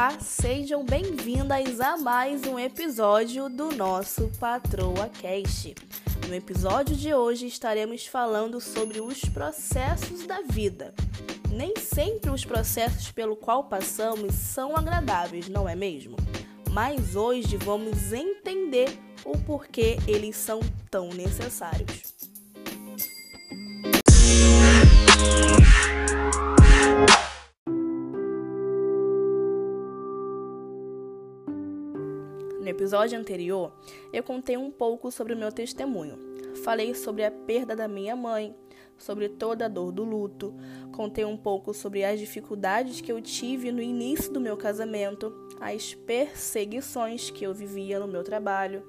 Olá, sejam bem-vindas a mais um episódio do nosso Patroa Cast. No episódio de hoje estaremos falando sobre os processos da vida. Nem sempre os processos pelo qual passamos são agradáveis, não é mesmo? Mas hoje vamos entender o porquê eles são tão necessários. Episódio anterior, eu contei um pouco sobre o meu testemunho. Falei sobre a perda da minha mãe, sobre toda a dor do luto, contei um pouco sobre as dificuldades que eu tive no início do meu casamento, as perseguições que eu vivia no meu trabalho.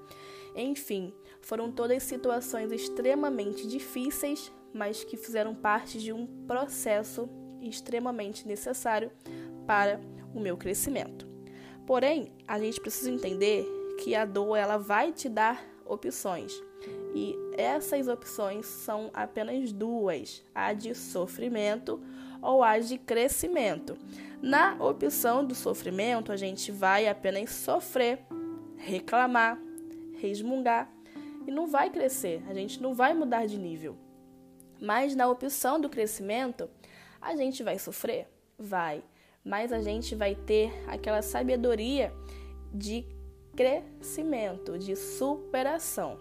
Enfim, foram todas situações extremamente difíceis, mas que fizeram parte de um processo extremamente necessário para o meu crescimento. Porém, a gente precisa entender que a dor ela vai te dar opções. E essas opções são apenas duas: a de sofrimento ou a de crescimento. Na opção do sofrimento, a gente vai apenas sofrer, reclamar, resmungar e não vai crescer, a gente não vai mudar de nível. Mas na opção do crescimento, a gente vai sofrer? Vai mas a gente vai ter aquela sabedoria de crescimento, de superação.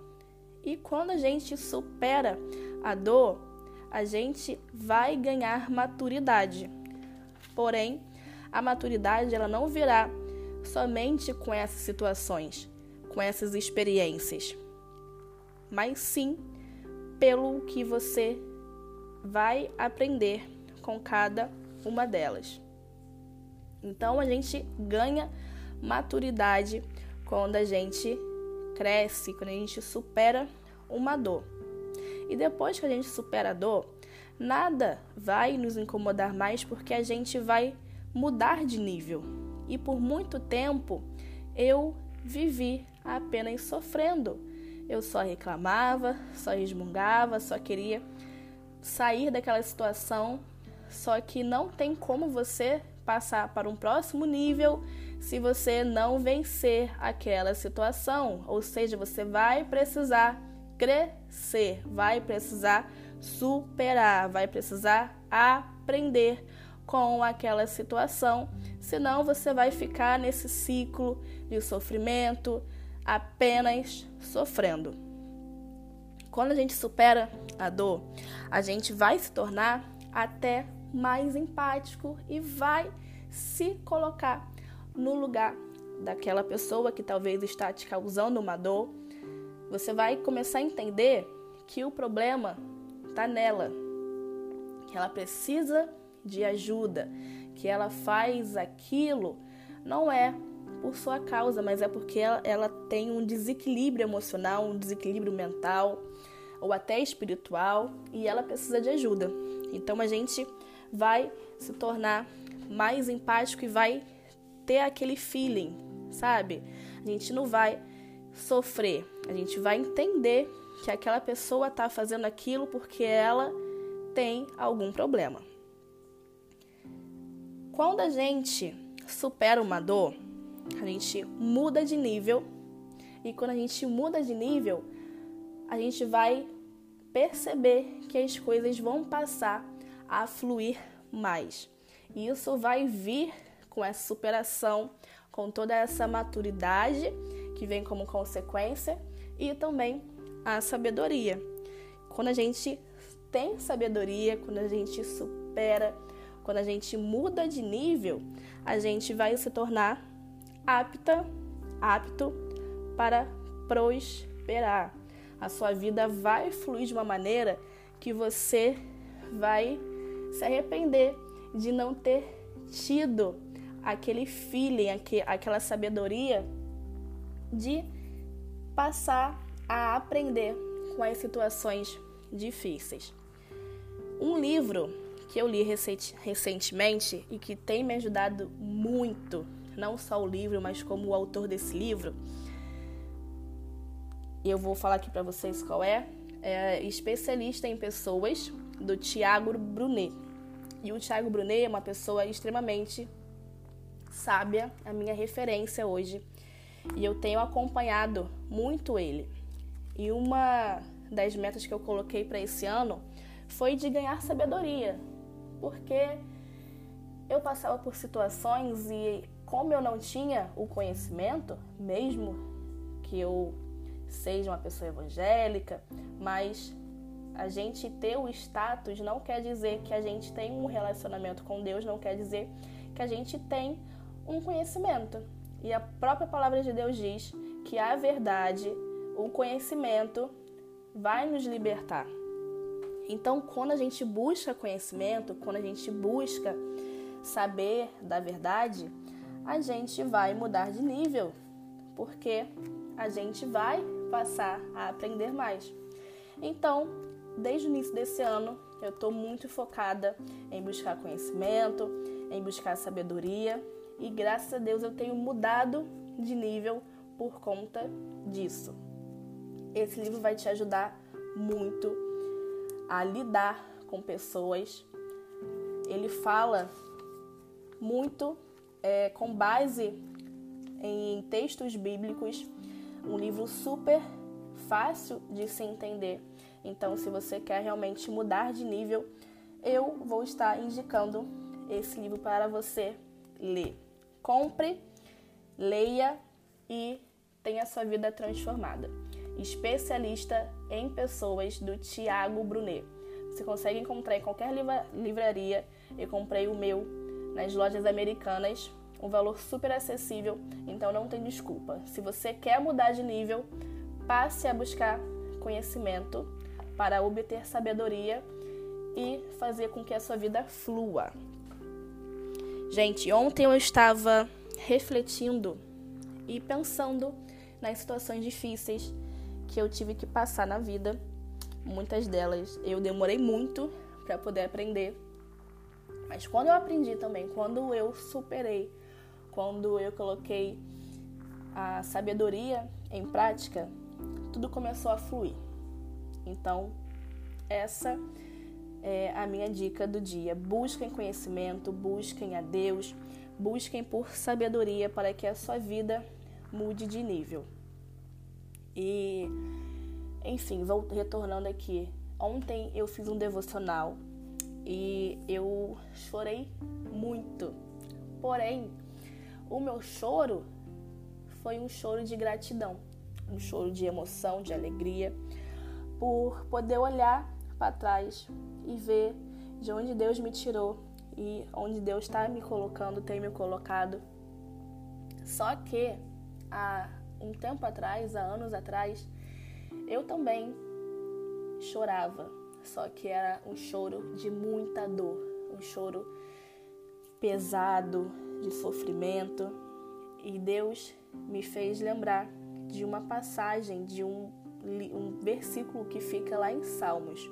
E quando a gente supera a dor, a gente vai ganhar maturidade. Porém, a maturidade ela não virá somente com essas situações, com essas experiências, mas sim pelo que você vai aprender com cada uma delas. Então a gente ganha maturidade quando a gente cresce, quando a gente supera uma dor. E depois que a gente supera a dor, nada vai nos incomodar mais porque a gente vai mudar de nível. E por muito tempo eu vivi apenas sofrendo. Eu só reclamava, só resmungava, só queria sair daquela situação. Só que não tem como você passar para um próximo nível se você não vencer aquela situação. Ou seja, você vai precisar crescer, vai precisar superar, vai precisar aprender com aquela situação, senão você vai ficar nesse ciclo de sofrimento, apenas sofrendo. Quando a gente supera a dor, a gente vai se tornar até mais empático e vai se colocar no lugar daquela pessoa que talvez está te causando uma dor. Você vai começar a entender que o problema está nela, que ela precisa de ajuda, que ela faz aquilo não é por sua causa, mas é porque ela, ela tem um desequilíbrio emocional, um desequilíbrio mental ou até espiritual e ela precisa de ajuda. Então a gente vai se tornar mais empático e vai ter aquele feeling, sabe? A gente não vai sofrer, a gente vai entender que aquela pessoa está fazendo aquilo porque ela tem algum problema. Quando a gente supera uma dor, a gente muda de nível e quando a gente muda de nível, a gente vai perceber que as coisas vão passar a fluir mais. E isso vai vir com essa superação, com toda essa maturidade que vem como consequência e também a sabedoria. Quando a gente tem sabedoria, quando a gente supera, quando a gente muda de nível, a gente vai se tornar apta, apto para prosperar. A sua vida vai fluir de uma maneira que você vai se arrepender de não ter tido aquele feeling, aquela sabedoria de passar a aprender com as situações difíceis. Um livro que eu li recentemente e que tem me ajudado muito, não só o livro, mas como o autor desse livro, eu vou falar aqui para vocês qual é, é especialista em pessoas do Tiago Brunet. E o Tiago Brunet é uma pessoa extremamente sábia, a minha referência hoje. E eu tenho acompanhado muito ele. E uma das metas que eu coloquei para esse ano foi de ganhar sabedoria, porque eu passava por situações e como eu não tinha o conhecimento, mesmo que eu seja uma pessoa evangélica, mas a gente ter o status não quer dizer que a gente tem um relacionamento com Deus, não quer dizer que a gente tem um conhecimento. E a própria palavra de Deus diz que a verdade, o conhecimento vai nos libertar. Então, quando a gente busca conhecimento, quando a gente busca saber da verdade, a gente vai mudar de nível, porque a gente vai passar a aprender mais. Então, desde o início desse ano, eu estou muito focada em buscar conhecimento, em buscar sabedoria e graças a Deus eu tenho mudado de nível por conta disso. Esse livro vai te ajudar muito a lidar com pessoas. Ele fala muito é, com base em textos bíblicos, um livro super fácil de se entender. Então, se você quer realmente mudar de nível, eu vou estar indicando esse livro para você ler. Compre, leia e tenha sua vida transformada especialista em pessoas do Tiago Brunet. Você consegue encontrar em qualquer livraria. Eu comprei o meu nas lojas americanas, um valor super acessível, então não tem desculpa. Se você quer mudar de nível, passe a buscar conhecimento para obter sabedoria e fazer com que a sua vida flua. Gente, ontem eu estava refletindo e pensando nas situações difíceis que eu tive que passar na vida. Muitas delas eu demorei muito para poder aprender. Mas quando eu aprendi também, quando eu superei, quando eu coloquei a sabedoria em prática, tudo começou a fluir. Então, essa é a minha dica do dia. Busquem conhecimento, busquem a Deus, busquem por sabedoria para que a sua vida mude de nível. E, enfim, vou retornando aqui. Ontem eu fiz um devocional e eu chorei muito. Porém, o meu choro foi um choro de gratidão, um choro de emoção, de alegria, por poder olhar para trás e ver de onde Deus me tirou e onde Deus está me colocando, tem me colocado. Só que a um tempo atrás, há anos atrás, eu também chorava, só que era um choro de muita dor, um choro pesado, de sofrimento. E Deus me fez lembrar de uma passagem, de um, um versículo que fica lá em Salmos.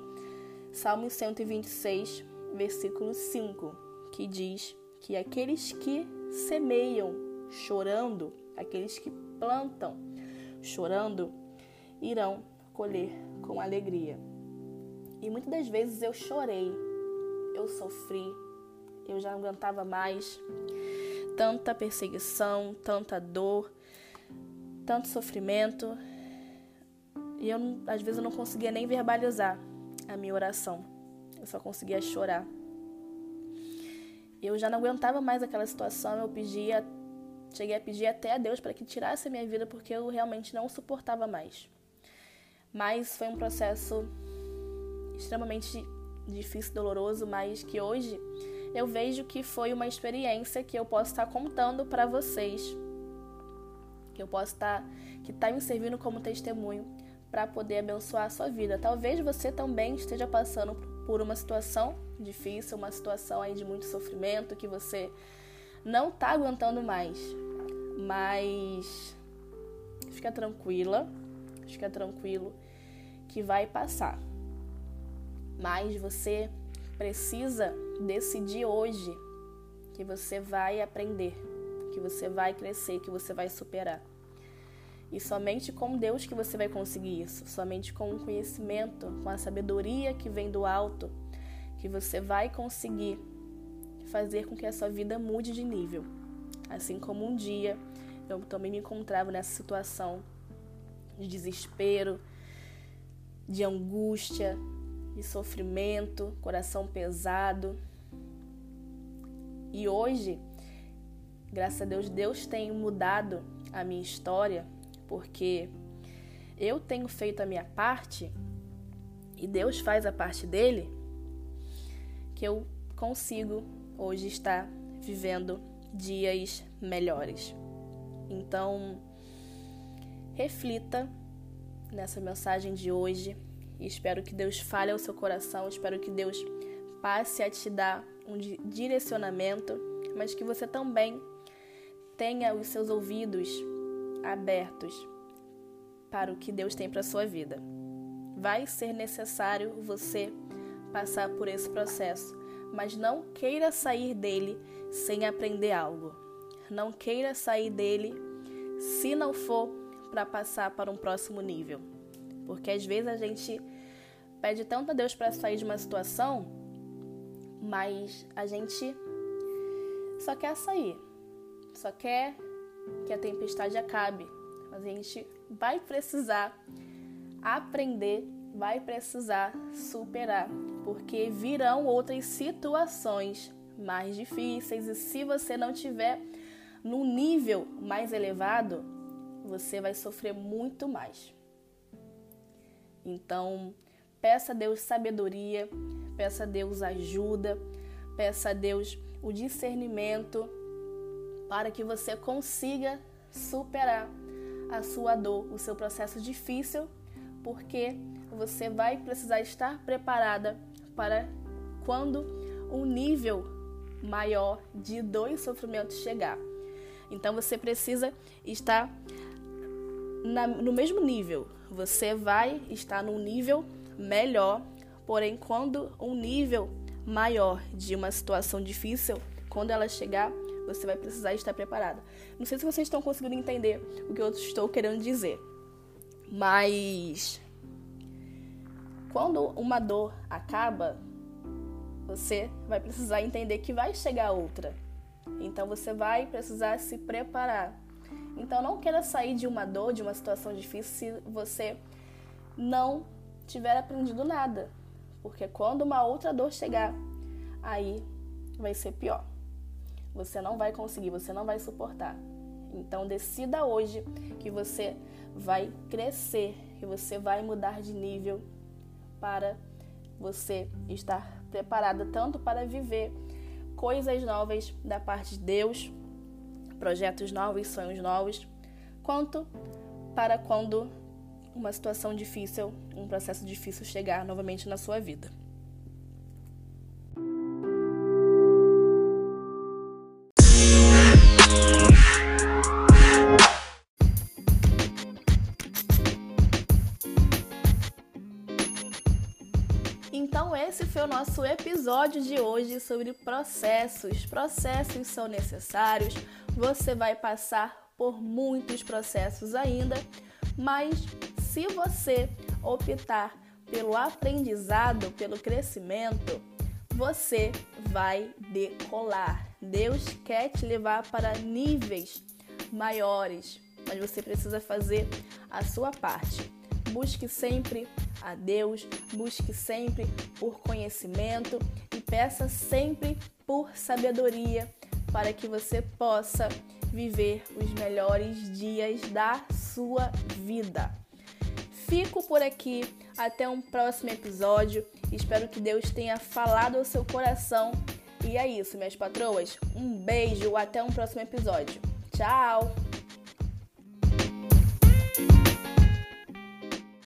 Salmo 126, versículo 5, que diz que aqueles que semeiam chorando, aqueles que plantam chorando irão colher com alegria. E muitas das vezes eu chorei, eu sofri, eu já não aguentava mais tanta perseguição, tanta dor, tanto sofrimento. E eu, às vezes, eu não conseguia nem verbalizar a minha oração. Eu só conseguia chorar. Eu já não aguentava mais aquela situação. Eu pedia Cheguei a pedir até a Deus para que tirasse a minha vida porque eu realmente não suportava mais. Mas foi um processo extremamente difícil, doloroso, mas que hoje eu vejo que foi uma experiência que eu posso estar contando para vocês, que eu posso estar que está me servindo como testemunho para poder abençoar a sua vida. Talvez você também esteja passando por uma situação difícil, uma situação aí de muito sofrimento que você não tá aguentando mais. Mas fica tranquila, fica tranquilo que vai passar. Mas você precisa decidir hoje que você vai aprender, que você vai crescer, que você vai superar. E somente com Deus que você vai conseguir isso, somente com o conhecimento, com a sabedoria que vem do alto, que você vai conseguir fazer com que a sua vida mude de nível. Assim como um dia eu também me encontrava nessa situação de desespero, de angústia, de sofrimento, coração pesado. E hoje, graças a Deus, Deus tem mudado a minha história, porque eu tenho feito a minha parte e Deus faz a parte dele, que eu consigo hoje estar vivendo dias melhores. Então, reflita nessa mensagem de hoje e espero que Deus fale ao seu coração, espero que Deus passe a te dar um direcionamento, mas que você também tenha os seus ouvidos abertos para o que Deus tem para sua vida. Vai ser necessário você passar por esse processo, mas não queira sair dele sem aprender algo. Não queira sair dele se não for para passar para um próximo nível. Porque às vezes a gente pede tanto a Deus para sair de uma situação, mas a gente só quer sair, só quer que a tempestade acabe. Mas a gente vai precisar aprender, vai precisar superar, porque virão outras situações mais difíceis e se você não tiver num nível mais elevado, você vai sofrer muito mais. Então, peça a Deus sabedoria, peça a Deus ajuda, peça a Deus o discernimento para que você consiga superar a sua dor, o seu processo difícil, porque você vai precisar estar preparada para quando um nível maior de dor e sofrimento chegar. Então você precisa estar na, no mesmo nível. Você vai estar num nível melhor, porém, quando um nível maior de uma situação difícil, quando ela chegar, você vai precisar estar preparada. Não sei se vocês estão conseguindo entender o que eu estou querendo dizer, mas quando uma dor acaba, você vai precisar entender que vai chegar outra. Então você vai precisar se preparar. Então não queira sair de uma dor, de uma situação difícil, se você não tiver aprendido nada. Porque quando uma outra dor chegar, aí vai ser pior. Você não vai conseguir, você não vai suportar. Então decida hoje que você vai crescer, que você vai mudar de nível para você estar preparada tanto para viver coisas novas da parte de Deus, projetos novos, sonhos novos, quanto para quando uma situação difícil, um processo difícil chegar novamente na sua vida. Nosso episódio de hoje sobre processos. Processos são necessários, você vai passar por muitos processos ainda, mas se você optar pelo aprendizado, pelo crescimento, você vai decolar. Deus quer te levar para níveis maiores, mas você precisa fazer a sua parte. Busque sempre a Deus, busque sempre por conhecimento e peça sempre por sabedoria para que você possa viver os melhores dias da sua vida. Fico por aqui, até um próximo episódio. Espero que Deus tenha falado ao seu coração. E é isso, minhas patroas. Um beijo, até um próximo episódio. Tchau!